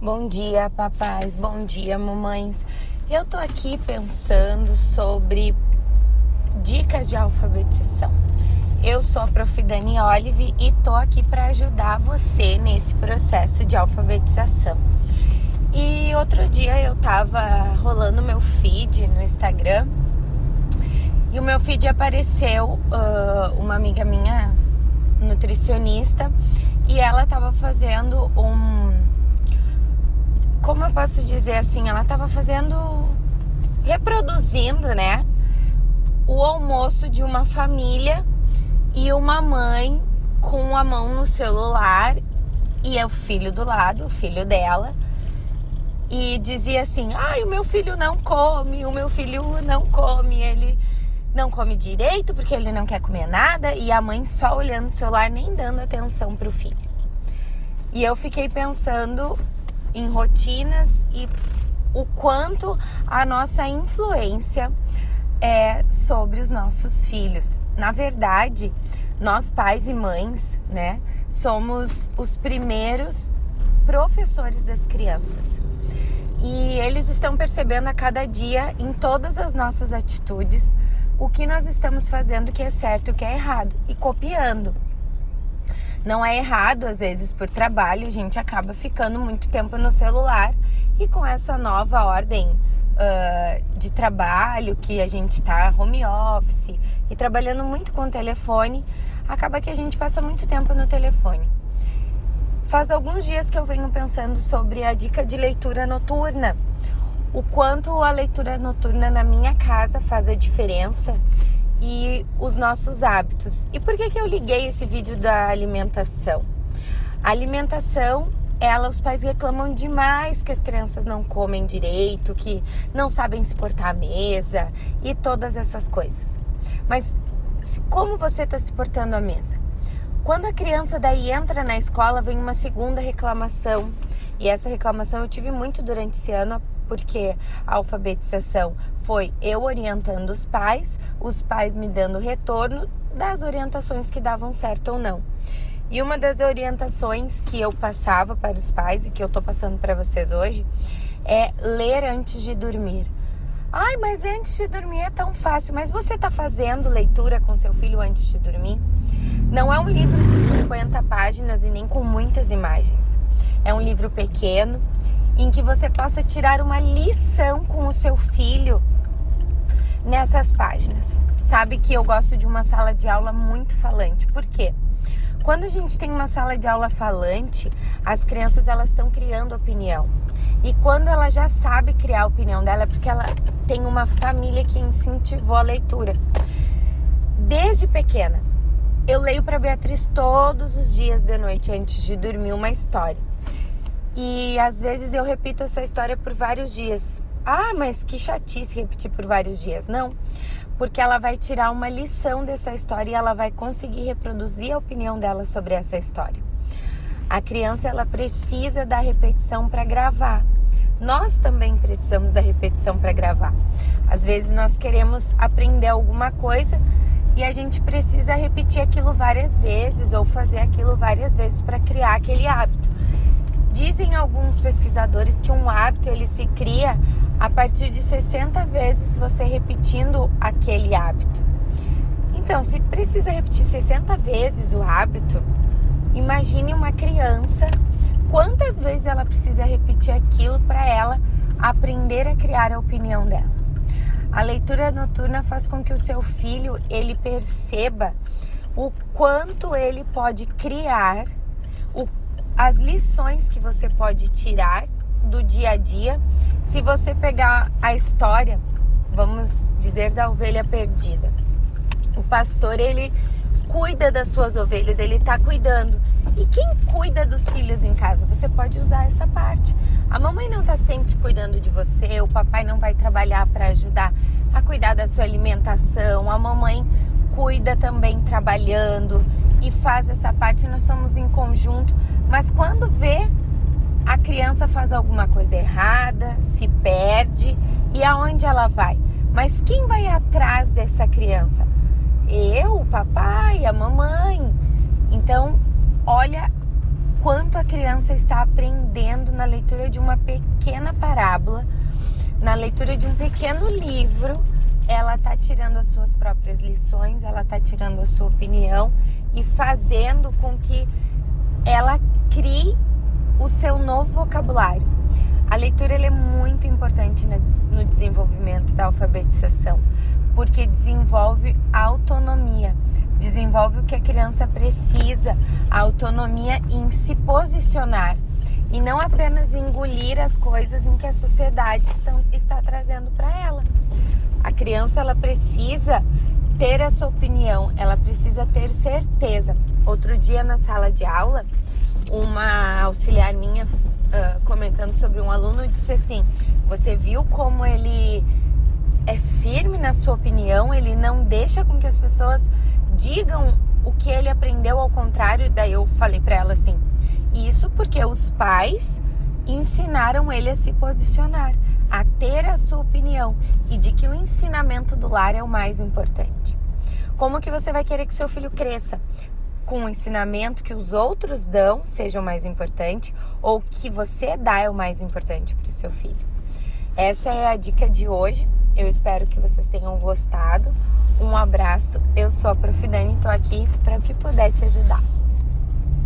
Bom dia, papais. Bom dia, mamães. Eu tô aqui pensando sobre dicas de alfabetização. Eu sou a Prof. Dani Olive e tô aqui para ajudar você nesse processo de alfabetização. E outro dia eu tava rolando meu feed no Instagram e o meu feed apareceu uh, uma amiga minha nutricionista e ela tava fazendo um como eu posso dizer assim, ela estava fazendo, reproduzindo, né, o almoço de uma família e uma mãe com a mão no celular e é o filho do lado, o filho dela, e dizia assim: ai, o meu filho não come, o meu filho não come, ele não come direito porque ele não quer comer nada e a mãe só olhando o celular, nem dando atenção para o filho. E eu fiquei pensando em rotinas e o quanto a nossa influência é sobre os nossos filhos. Na verdade, nós pais e mães, né, somos os primeiros professores das crianças. E eles estão percebendo a cada dia em todas as nossas atitudes o que nós estamos fazendo que é certo e o que é errado e copiando. Não é errado, às vezes, por trabalho, a gente acaba ficando muito tempo no celular e com essa nova ordem uh, de trabalho, que a gente está home office e trabalhando muito com o telefone, acaba que a gente passa muito tempo no telefone. Faz alguns dias que eu venho pensando sobre a dica de leitura noturna, o quanto a leitura noturna na minha casa faz a diferença e os nossos hábitos. E por que, que eu liguei esse vídeo da alimentação? A alimentação, ela, os pais reclamam demais que as crianças não comem direito, que não sabem se portar à mesa e todas essas coisas. Mas como você está se portando à mesa? Quando a criança daí entra na escola, vem uma segunda reclamação. E essa reclamação eu tive muito durante esse ano porque a alfabetização foi eu orientando os pais, os pais me dando retorno das orientações que davam certo ou não. E uma das orientações que eu passava para os pais e que eu estou passando para vocês hoje é ler antes de dormir. Ai, mas antes de dormir é tão fácil. Mas você está fazendo leitura com seu filho antes de dormir? Não é um livro de 50 páginas e nem com muitas imagens. É um livro pequeno, em que você possa tirar uma lição com o seu nessas páginas. Sabe que eu gosto de uma sala de aula muito falante. Por quê? Quando a gente tem uma sala de aula falante, as crianças elas estão criando opinião. E quando ela já sabe criar a opinião dela, é porque ela tem uma família que incentivou a leitura. Desde pequena, eu leio para Beatriz todos os dias de noite antes de dormir uma história. E às vezes eu repito essa história por vários dias. Ah, mas que chatice repetir por vários dias. Não, porque ela vai tirar uma lição dessa história e ela vai conseguir reproduzir a opinião dela sobre essa história. A criança ela precisa da repetição para gravar. Nós também precisamos da repetição para gravar. Às vezes nós queremos aprender alguma coisa e a gente precisa repetir aquilo várias vezes ou fazer aquilo várias vezes para criar aquele hábito. Dizem alguns pesquisadores que um hábito ele se cria a partir de 60 vezes você repetindo aquele hábito. Então, se precisa repetir 60 vezes o hábito, imagine uma criança quantas vezes ela precisa repetir aquilo para ela aprender a criar a opinião dela. A leitura noturna faz com que o seu filho ele perceba o quanto ele pode criar o as lições que você pode tirar do dia a dia se você pegar a história, vamos dizer, da ovelha perdida. O pastor, ele cuida das suas ovelhas, ele está cuidando. E quem cuida dos filhos em casa? Você pode usar essa parte. A mamãe não está sempre cuidando de você, o papai não vai trabalhar para ajudar a cuidar da sua alimentação, a mamãe cuida também trabalhando e faz essa parte, nós somos em conjunto mas quando vê, a criança faz alguma coisa errada, se perde e aonde ela vai? Mas quem vai atrás dessa criança? Eu, o papai, a mamãe. Então, olha quanto a criança está aprendendo na leitura de uma pequena parábola, na leitura de um pequeno livro, ela está tirando as suas próprias lições, ela está tirando a sua opinião e fazendo com que ela crie o seu novo vocabulário. A leitura é muito importante no desenvolvimento da alfabetização, porque desenvolve autonomia, desenvolve o que a criança precisa, a autonomia em se posicionar e não apenas engolir as coisas em que a sociedade está trazendo para ela. A criança ela precisa ter a sua opinião, ela precisa ter certeza. Outro dia na sala de aula, uma auxiliar minha uh, comentando sobre um aluno disse assim: Você viu como ele é firme na sua opinião, ele não deixa com que as pessoas digam o que ele aprendeu ao contrário. Daí eu falei para ela assim: Isso porque os pais ensinaram ele a se posicionar, a ter a sua opinião e de que o ensinamento do lar é o mais importante. Como que você vai querer que seu filho cresça? Com o ensinamento que os outros dão seja o mais importante ou que você dá é o mais importante para o seu filho. Essa é a dica de hoje. Eu espero que vocês tenham gostado. Um abraço. Eu sou a Prof. Dani e estou aqui para o que puder te ajudar.